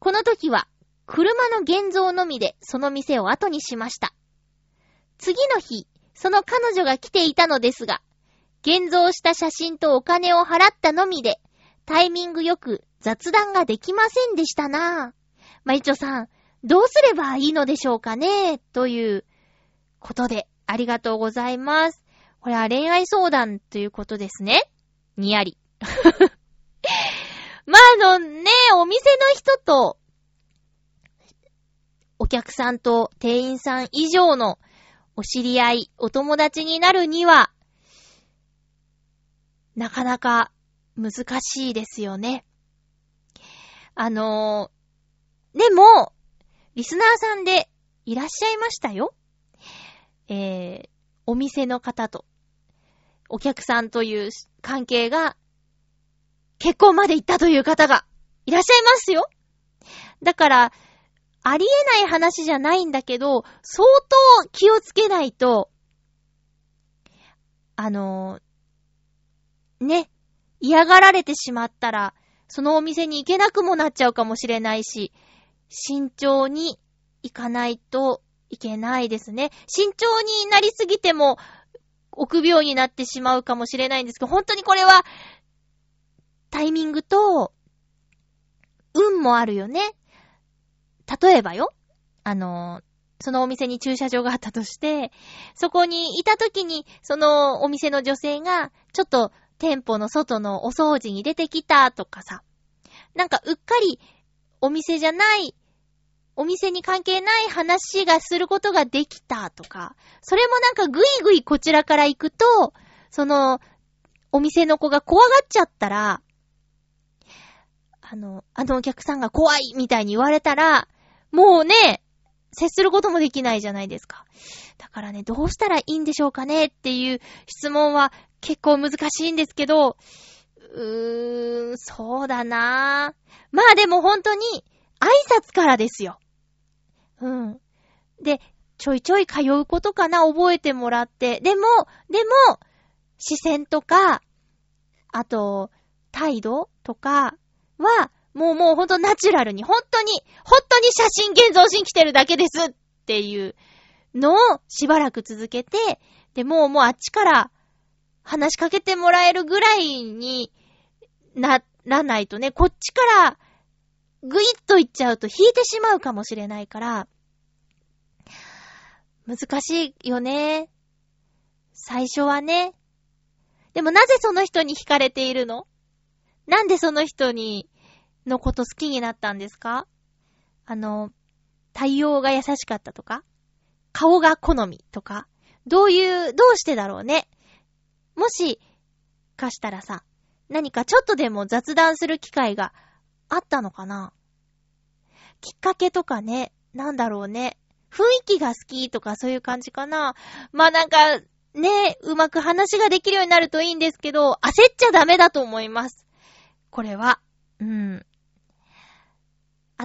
この時は車の現像のみでその店を後にしました。次の日、その彼女が来ていたのですが、現像した写真とお金を払ったのみで、タイミングよく雑談ができませんでしたなぁ。まいちょさん、どうすればいいのでしょうかね？ということで、ありがとうございます。これは恋愛相談ということですね。にやり。まあ、あのね、お店の人と、お客さんと店員さん以上のお知り合い、お友達になるには、なかなか難しいですよね。あのー、でも、リスナーさんでいらっしゃいましたよ。えー、お店の方と、お客さんという関係が、結婚まで行ったという方がいらっしゃいますよ。だから、ありえない話じゃないんだけど、相当気をつけないと、あのー、ね、嫌がられてしまったら、そのお店に行けなくもなっちゃうかもしれないし、慎重に行かないといけないですね。慎重になりすぎても、臆病になってしまうかもしれないんですけど、本当にこれは、タイミングと、運もあるよね。例えばよ、あの、そのお店に駐車場があったとして、そこにいた時に、そのお店の女性が、ちょっと店舗の外のお掃除に出てきたとかさ、なんかうっかりお店じゃない、お店に関係ない話がすることができたとか、それもなんかぐいぐいこちらから行くと、その、お店の子が怖がっちゃったら、あの、あのお客さんが怖いみたいに言われたら、もうね、接することもできないじゃないですか。だからね、どうしたらいいんでしょうかねっていう質問は結構難しいんですけど、うーん、そうだなぁまあでも本当に、挨拶からですよ。うん。で、ちょいちょい通うことかな、覚えてもらって。でも、でも、視線とか、あと、態度とかは、もうもうほんとナチュラルに、本当に、本当に写真現像しに来てるだけですっていうのをしばらく続けて、で、もうもうあっちから話しかけてもらえるぐらいにならないとね、こっちからぐいっといっちゃうと引いてしまうかもしれないから、難しいよね。最初はね。でもなぜその人に惹かれているの？なんでその人に、のこと好きになったんですか？あの、対応が優しかったとか？顔が好みとか？どういう、どうしてだろうね？もし、かしたらさ、何かちょっとでも雑談する機会があったのかな？きっかけとかね、なんだろうね？雰囲気が好きとかそういう感じかな？まあなんか、ね、うまく話ができるようになるといいんですけど、焦っちゃダメだと思います。これは。うん。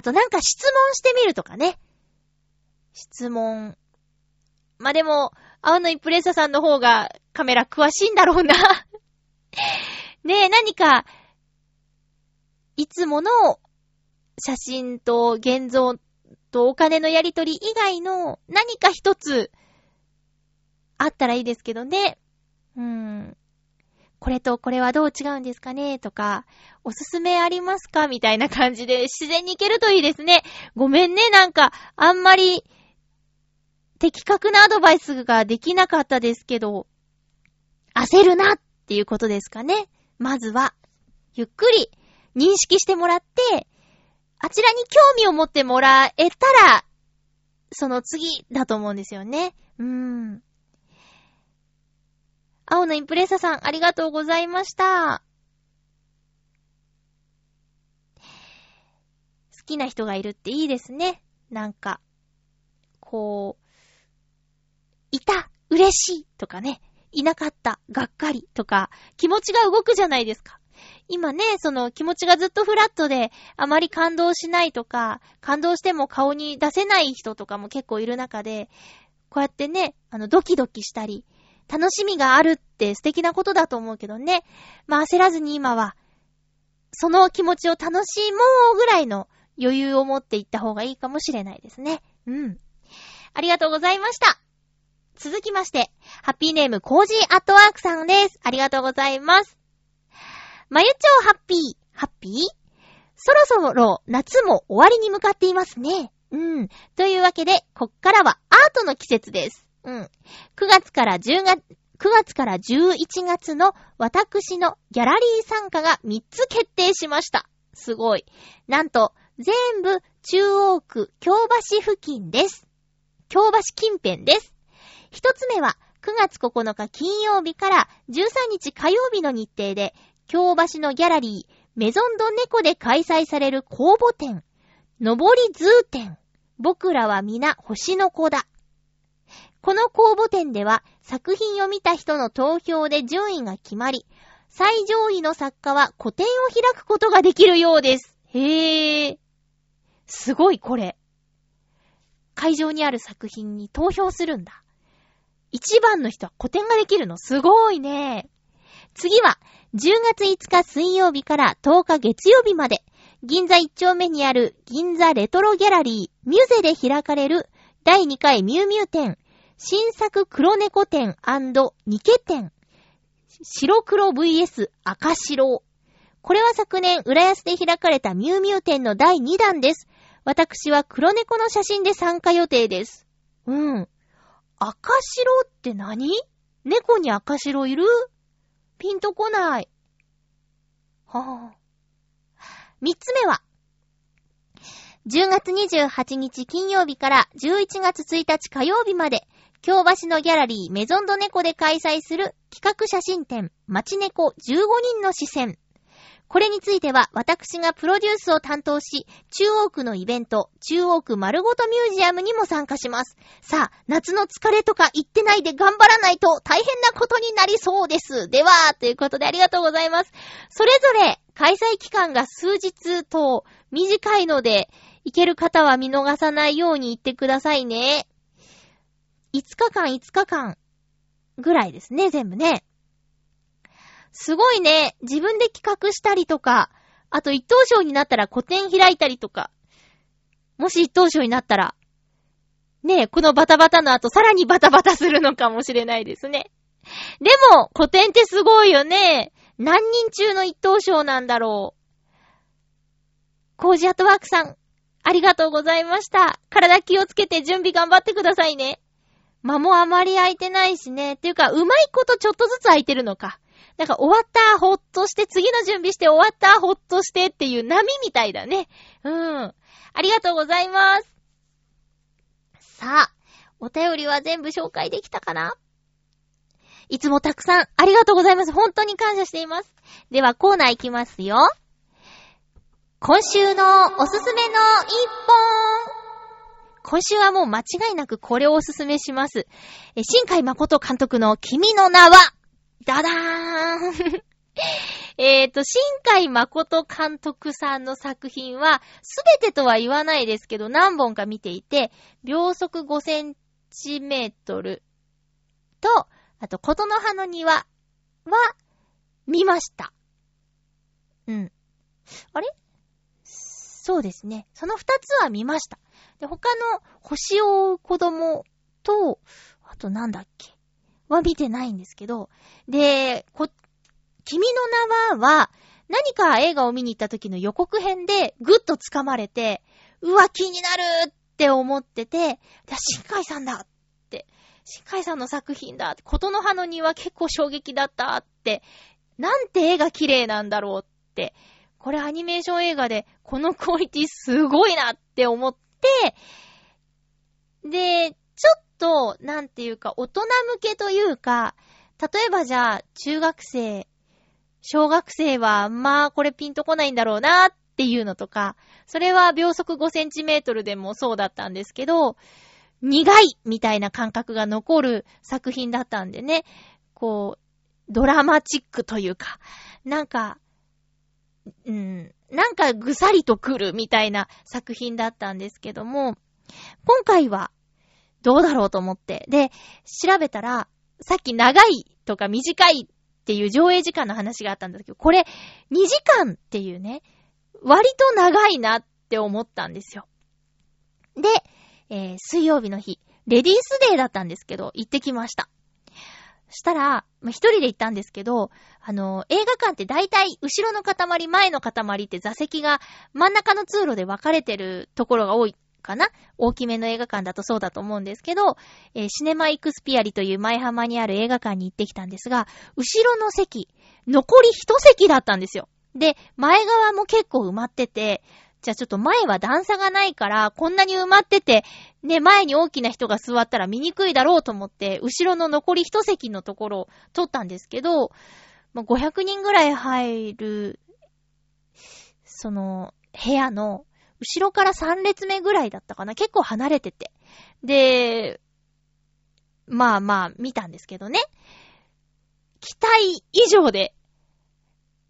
あとなんか質問してみるとかね。質問。まあ、でも、青のインプレッサさんの方がカメラ詳しいんだろうな ねえ、何か、いつもの写真と現像とお金のやりとり以外の何か一つあったらいいですけどね。うん。これとこれはどう違うんですかね？とか、おすすめありますか？みたいな感じで自然にいけるといいですね。ごめんね、なんか、あんまり、的確なアドバイスができなかったですけど、焦るなっていうことですかね？まずは、ゆっくり認識してもらって、あちらに興味を持ってもらえたら、その次だと思うんですよね。うーん。青のインプレッサさん、ありがとうございました。好きな人がいるっていいですね。なんか、こう、いた嬉しいとかね、いなかったがっかりとか、気持ちが動くじゃないですか。今ね、その気持ちがずっとフラットで、あまり感動しないとか、感動しても顔に出せない人とかも結構いる中で、こうやってね、あの、ドキドキしたり、楽しみがあるって素敵なことだと思うけどね。まあ焦らずに今は、その気持ちを楽しもうぐらいの余裕を持っていった方がいいかもしれないですね。うん。ありがとうございました。続きまして、ハッピーネームコージーアットワークさんです。ありがとうございます。まゆちょうハッピー、ハッピー？そろそろ夏も終わりに向かっていますね。うん。というわけで、こっからはアートの季節です。うん。9月から10月、9月から11月の私のギャラリー参加が3つ決定しました。すごい。なんと、全部中央区京橋付近です。京橋近辺です。一つ目は9月9日金曜日から13日火曜日の日程で、京橋のギャラリー、メゾンドネコで開催される公募展、のぼりズー展、僕らは皆星の子だ。この公募展では作品を見た人の投票で順位が決まり、最上位の作家は個展を開くことができるようです。へー。すごいこれ。会場にある作品に投票するんだ。一番の人は個展ができるのすごいね。次は、10月5日水曜日から10日月曜日まで、銀座1丁目にある銀座レトロギャラリーミュゼで開かれる第2回ミュウミュウ展新作黒猫展ニケ展。白黒 VS 赤白。これは昨年、浦安で開かれたミュウミュウ展の第2弾です。私は黒猫の写真で参加予定です。うん。赤白って何？猫に赤白いる？ピンとこない。はぁ、あ。三つ目は、10月28日金曜日から11月1日火曜日まで、京橋のギャラリーメゾンドネコで開催する企画写真展、街猫15人の視線。これについては私がプロデュースを担当し、中央区のイベント、中央区丸ごとミュージアムにも参加します。さあ、夏の疲れとか言ってないで頑張らないと大変なことになりそうです。では、ということでありがとうございます。それぞれ開催期間が数日と短いので、行ける方は見逃さないように言ってくださいね。5日間5日間ぐらいですね、全部ね。すごいね。自分で企画したりとか、あと一等賞になったら個展開いたりとか、もし一等賞になったら、ねえ、このバタバタの後さらにバタバタするのかもしれないですね。でも、古典ってすごいよね。何人中の一等賞なんだろう。コージアットワークさん、ありがとうございました。体気をつけて準備頑張ってくださいね。間もあまり空いてないしね。っていうか、うまいことちょっとずつ空いてるのか。なんか終わったほっとして、次の準備して終わったほっとしてっていう波みたいだね。うん。ありがとうございます。さあ、お便りは全部紹介できたかな？いつもたくさんありがとうございます。本当に感謝しています。ではコーナーいきますよ。今週のおすすめの一本今週はもう間違いなくこれをおすすめします。え、新海誠監督の君の名は、ダダーン えっと、新海誠監督さんの作品は、すべてとは言わないですけど、何本か見ていて、秒速5センチメートルと、あと、ことの葉の庭は、見ました。うん。あれ？そうですね。その二つは見ました。で、他の星を追う子供と、あとなんだっけ？は見てないんですけど、で、こ、君の名は、何か映画を見に行った時の予告編でぐっと掴まれて、うわ、気になるって思ってて、新海さんだって、新海さんの作品だって、ことの葉の庭結構衝撃だったって、なんて絵が綺麗なんだろうって、これアニメーション映画でこのクオリティすごいなって思って、で、ちょっと、なんていうか、大人向けというか、例えばじゃあ、中学生、小学生は、まあ、これピンとこないんだろうなっていうのとか、それは秒速5センチメートルでもそうだったんですけど、苦いみたいな感覚が残る作品だったんでね、こう、ドラマチックというか、なんか、うん、なんかぐさりと来るみたいな作品だったんですけども、今回はどうだろうと思って。で、調べたら、さっき長いとか短いっていう上映時間の話があったんだけど、これ2時間っていうね、割と長いなって思ったんですよ。で、えー、水曜日の日、レディースデーだったんですけど、行ってきました。したら、まあ、一人で行ったんですけど、あの、映画館って大体、後ろの塊、前の塊って座席が真ん中の通路で分かれてるところが多いかな大きめの映画館だとそうだと思うんですけど、えー、シネマイクスピアリという前浜にある映画館に行ってきたんですが、後ろの席、残り一席だったんですよ。で、前側も結構埋まってて、じゃあちょっと前は段差がないから、こんなに埋まってて、ね、前に大きな人が座ったら見にくいだろうと思って、後ろの残り一席のところを取ったんですけど、まあ、500人ぐらい入る、その、部屋の、後ろから3列目ぐらいだったかな。結構離れてて。で、まあまあ、見たんですけどね。期待以上で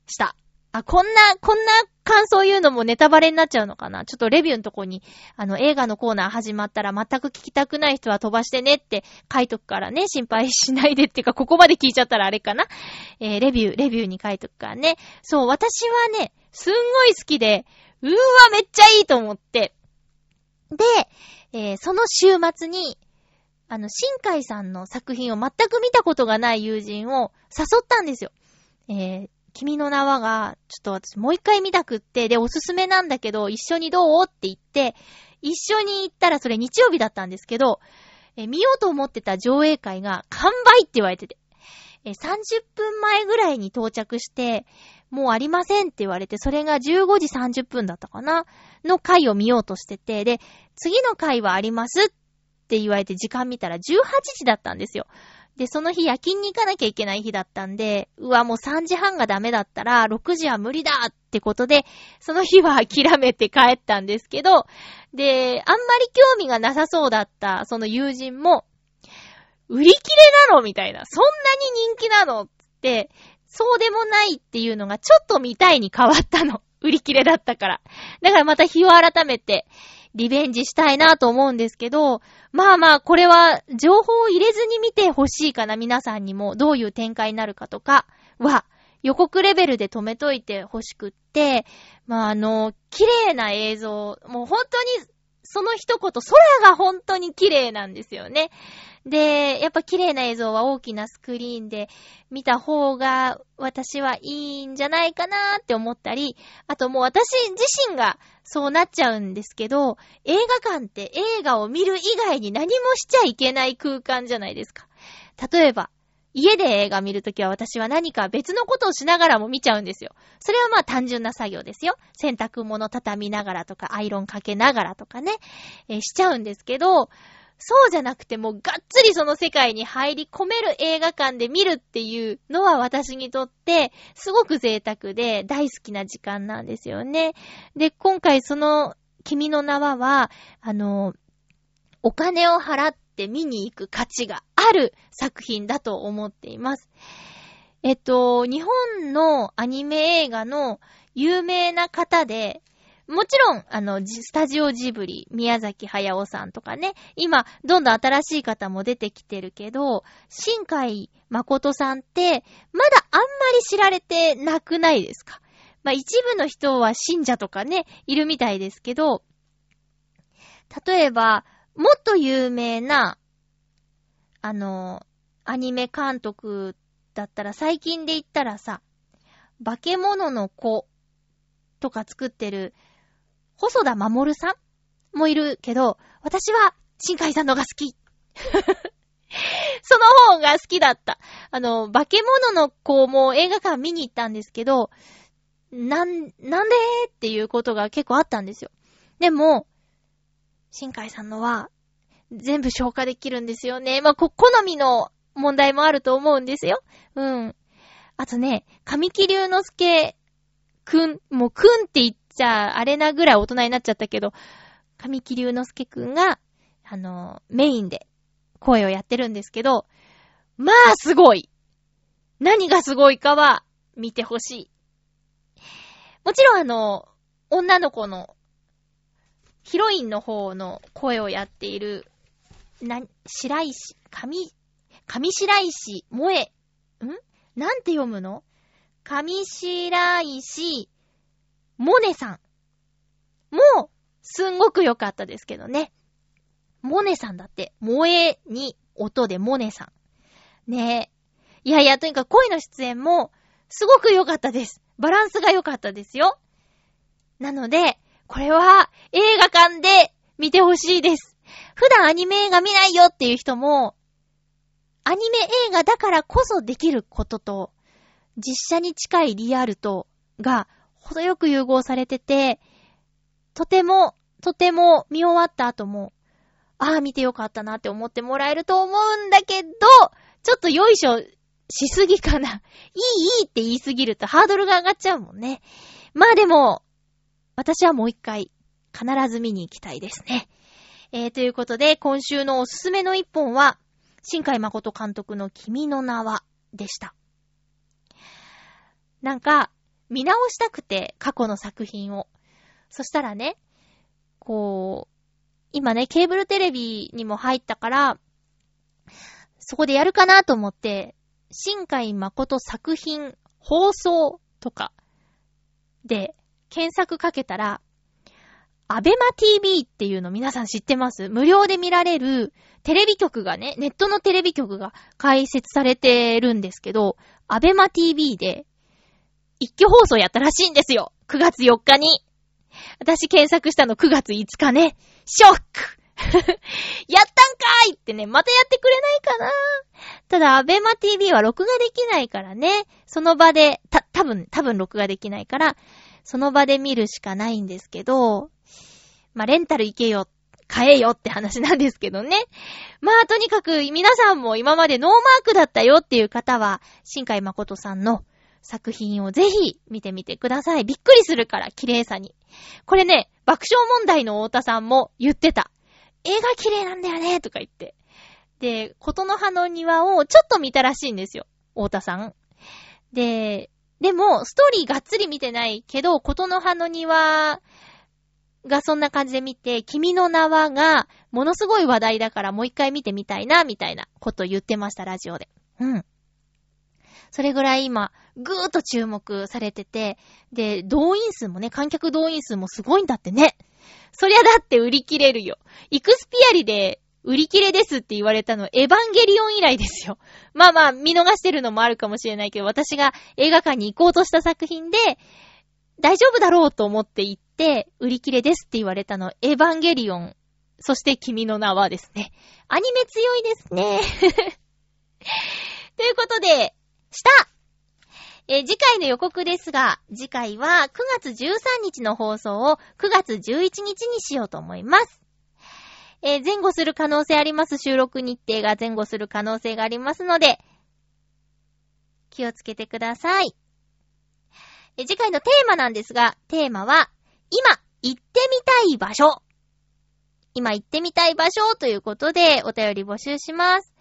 した。あ、こんな、こんな感想言うのもネタバレになっちゃうのかな？ちょっとレビューのとこに、あの、映画のコーナー始まったら全く聞きたくない人は飛ばしてねって書いとくからね、心配しないでっていうか、ここまで聞いちゃったらあれかな？えー、レビュー、レビューに書いとくからね。そう、私はね、すんごい好きで、うーわ、めっちゃいいと思って。で、えー、その週末に、あの、新海さんの作品を全く見たことがない友人を誘ったんですよ。えー、君の名はが、ちょっと私もう一回見たくって、で、おすすめなんだけど、一緒にどう？って言って、一緒に行ったらそれ日曜日だったんですけど、え見ようと思ってた上映会が完売って言われてて、え30分前ぐらいに到着して、もうありませんって言われて、それが15時30分だったかな？の回を見ようとしてて、で、次の回はありますって言われて時間見たら18時だったんですよ。で、その日夜勤に行かなきゃいけない日だったんで、うわ、もう3時半がダメだったら、6時は無理だってことで、その日は諦めて帰ったんですけど、で、あんまり興味がなさそうだった、その友人も、売り切れなのみたいな。そんなに人気なのって、そうでもないっていうのがちょっと見たいに変わったの。売り切れだったから。だからまた日を改めて、リベンジしたいなと思うんですけど、まあまあ、これは、情報を入れずに見てほしいかな、皆さんにも、どういう展開になるかとかは、予告レベルで止めといてほしくって、まああの、綺麗な映像、もう本当に、その一言、空が本当に綺麗なんですよね。で、やっぱ綺麗な映像は大きなスクリーンで見た方が私はいいんじゃないかなって思ったり、あともう私自身がそうなっちゃうんですけど、映画館って映画を見る以外に何もしちゃいけない空間じゃないですか。例えば、家で映画見るときは私は何か別のことをしながらも見ちゃうんですよ。それはまあ単純な作業ですよ。洗濯物畳みながらとか、アイロンかけながらとかね、えー、しちゃうんですけど、そうじゃなくてもがっつりその世界に入り込める映画館で見るっていうのは私にとってすごく贅沢で大好きな時間なんですよね。で、今回その君の名はは、あの、お金を払って見に行く価値がある作品だと思っています。えっと、日本のアニメ映画の有名な方で、もちろん、あの、スタジオジブリ、宮崎駿さんとかね、今、どんどん新しい方も出てきてるけど、新海誠さんって、まだあんまり知られてなくないですか？まあ、一部の人は信者とかね、いるみたいですけど、例えば、もっと有名な、あの、アニメ監督だったら、最近で言ったらさ、化け物の子とか作ってる、細田守さんもいるけど、私は、新海さんのが好き。その方が好きだった。あの、化け物の子も映画館見に行ったんですけど、なん、なんでっていうことが結構あったんですよ。でも、新海さんのは、全部消化できるんですよね。まあ、こ、好みの問題もあると思うんですよ。うん。あとね、神木隆之介くん、もうくんって言っちゃあれなぐらい大人になっちゃったけど、神木隆之介くんが、あの、メインで声をやってるんですけど、まあすごい!何がすごいかは見てほしい。もちろんあの、女の子の、ヒロインの方の声をやっている、な、白石、上、上白石萌え、ん？なんて読むの？上白石モネさん。もう、すんごく良かったですけどね。モネさんだって、萌えに音でモネさん。ねえ。いやいや、とにかく声の出演も、すごく良かったです。バランスが良かったですよ。なので、これは映画館で見てほしいです。普段アニメ映画見ないよっていう人も、アニメ映画だからこそできることと、実写に近いリアルとが程よく融合されてて、とても、とても見終わった後も、ああ、見てよかったなって思ってもらえると思うんだけど、ちょっとよいしょしすぎかな。いい、いいって言いすぎるとハードルが上がっちゃうもんね。まあでも、私はもう一回、必ず見に行きたいですね。えー、ということで、今週のおすすめの一本は、新海誠監督の君の名は、でした。なんか、見直したくて、過去の作品を。そしたらね、こう、今ね、ケーブルテレビにも入ったから、そこでやるかなと思って、新海誠作品放送とかで検索かけたら、アベマ TV っていうの皆さん知ってます？無料で見られるテレビ局がね、ネットのテレビ局が開設されてるんですけど、アベマ TV で一挙放送やったらしいんですよ。9月4日に。私検索したの9月5日ね。ショック やったんかいってね、またやってくれないかなただ、アベマ TV は録画できないからね、その場で、た、多分、多分録画できないから、その場で見るしかないんですけど、まあ、レンタル行けよ。買えよって話なんですけどね。まあ、とにかく皆さんも今までノーマークだったよっていう方は、新海誠さんの作品をぜひ見てみてください。びっくりするから、綺麗さに。これね、爆笑問題の太田さんも言ってた。絵が綺麗なんだよね、とか言って。で、ことの葉の庭をちょっと見たらしいんですよ。太田さん。で、でも、ストーリーがっつり見てないけど、ことの葉の庭がそんな感じで見て、君の名はが、ものすごい話題だからもう一回見てみたいな、みたいなこと言ってました、ラジオで。うん。それぐらい今、ぐーっと注目されてて、で、動員数もね、観客動員数もすごいんだってね。そりゃだって売り切れるよ。イクスピアリで売り切れですって言われたの、エヴァンゲリオン以来ですよ。まあまあ、見逃してるのもあるかもしれないけど、私が映画館に行こうとした作品で、大丈夫だろうと思って行って、売り切れですって言われたの、エヴァンゲリオン、そして君の名はですね。アニメ強いですね。ということで、したえ、次回の予告ですが、次回は9月13日の放送を9月11日にしようと思います。えー、前後する可能性あります収録日程が前後する可能性がありますので、気をつけてください。えー、次回のテーマなんですが、テーマは、今行ってみたい場所。今行ってみたい場所ということでお便り募集します。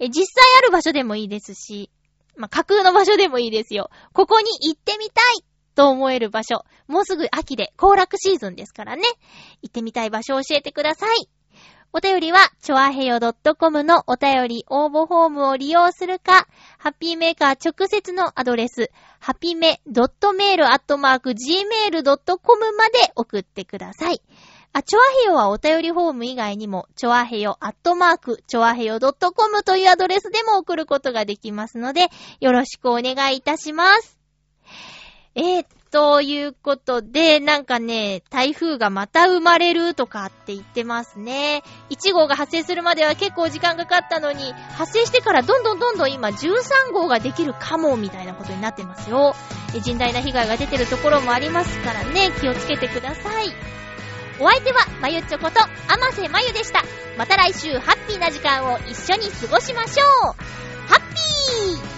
実際ある場所でもいいですし、まあ、架空の場所でもいいですよ。ここに行ってみたいと思える場所。もうすぐ秋で行楽シーズンですからね。行ってみたい場所を教えてください。お便りは、ちょあへよ .com のお便り応募フォームを利用するか、ハッピーメーカー直接のアドレス、ハピメ .mail.gmail.com まで送ってください。あ、ちょあへよはお便りフォーム以外にも、ちょあへよアットマーク、ちょあへよ .com というアドレスでも送ることができますので、よろしくお願いいたします。えー、ということで、なんかね、台風がまた生まれるとかって言ってますね。1号が発生するまでは結構時間かかったのに、発生してからどんどんどんどん今13号ができるかも、みたいなことになってますよ。甚大な被害が出てるところもありますからね、気をつけてください。お相手は、まゆっちょこと、あませまゆでした。また来週、ハッピーな時間を一緒に過ごしましょうハッピー